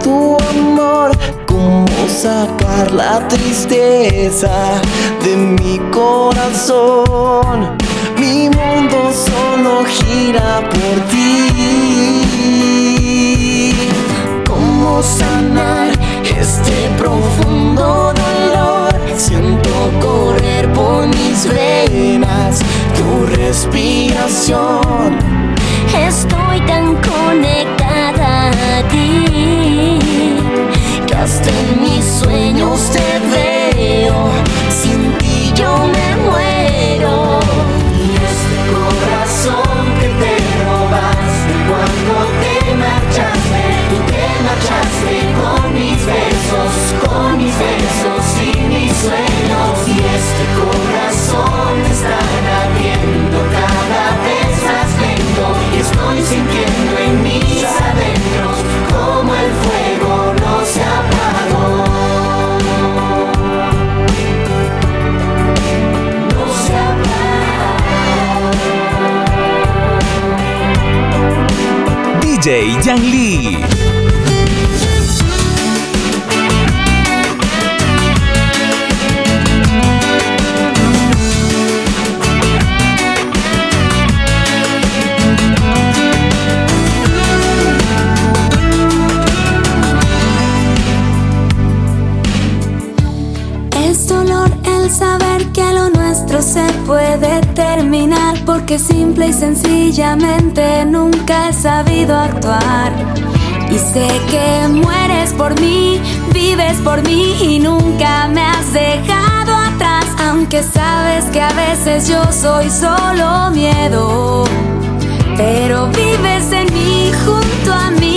tu amor? ¿Cómo sacar la tristeza de mi corazón? Mi mundo solo gira por ti. ¿Cómo sanar este profundo dolor? Siento correr por mis venas tu respiración. Yang. Es dolor el saber que nuestro se puede terminar porque simple y sencillamente nunca he sabido actuar. Y sé que mueres por mí, vives por mí y nunca me has dejado atrás, aunque sabes que a veces yo soy solo miedo. Pero vives en mí, junto a mí,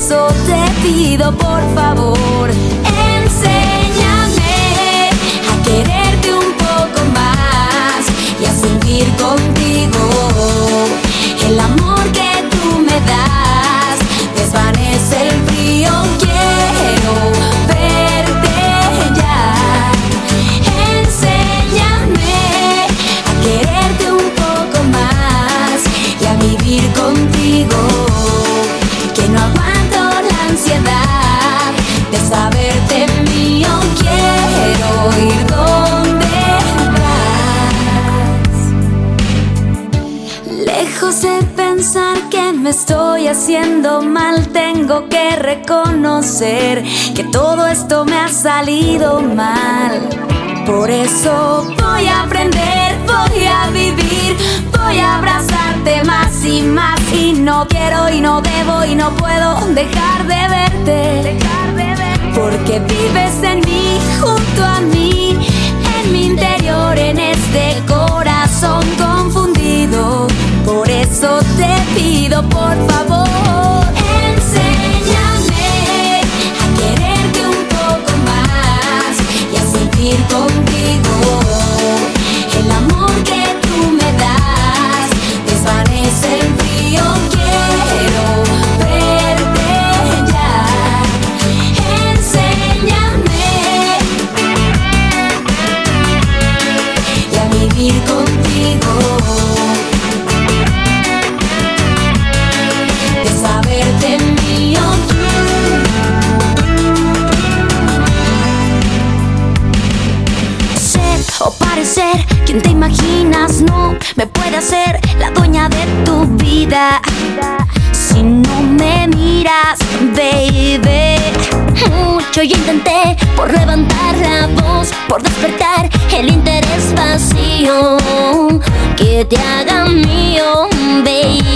eso te pido, por favor, Lejos de pensar que me estoy haciendo mal, tengo que reconocer que todo esto me ha salido mal. Por eso voy a aprender, voy a vivir, voy a abrazarte más y más. Y no quiero y no debo y no puedo dejar de verte. Porque vives en mí, junto a mí, en mi interior, en este corazón eso te pido, por favor, no me puede hacer la dueña de tu vida. Si no me miras, baby. Mucho yo intenté por levantar la voz, por despertar el interés vacío que te haga mío, baby.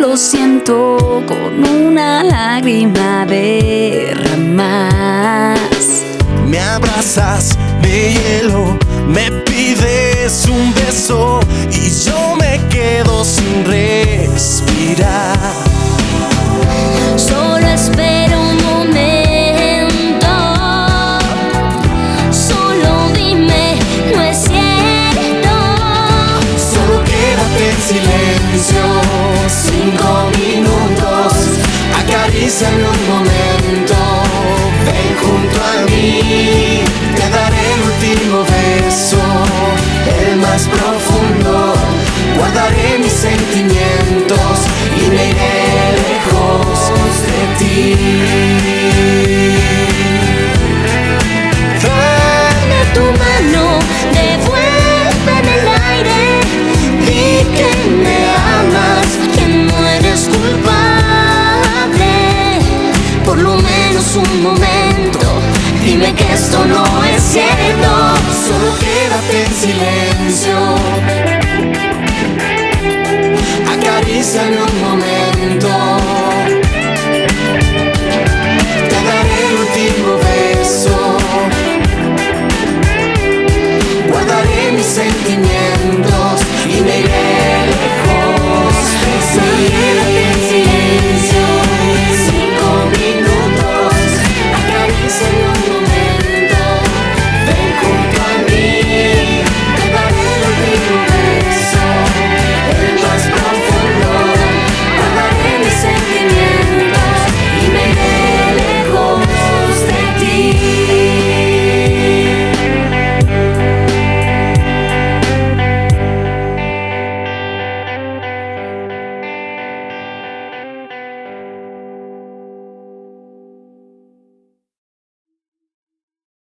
lo siento con una lágrima derramas. Me abrazas de hielo, me pides un beso y yo me quedo sin respirar. Soy Listen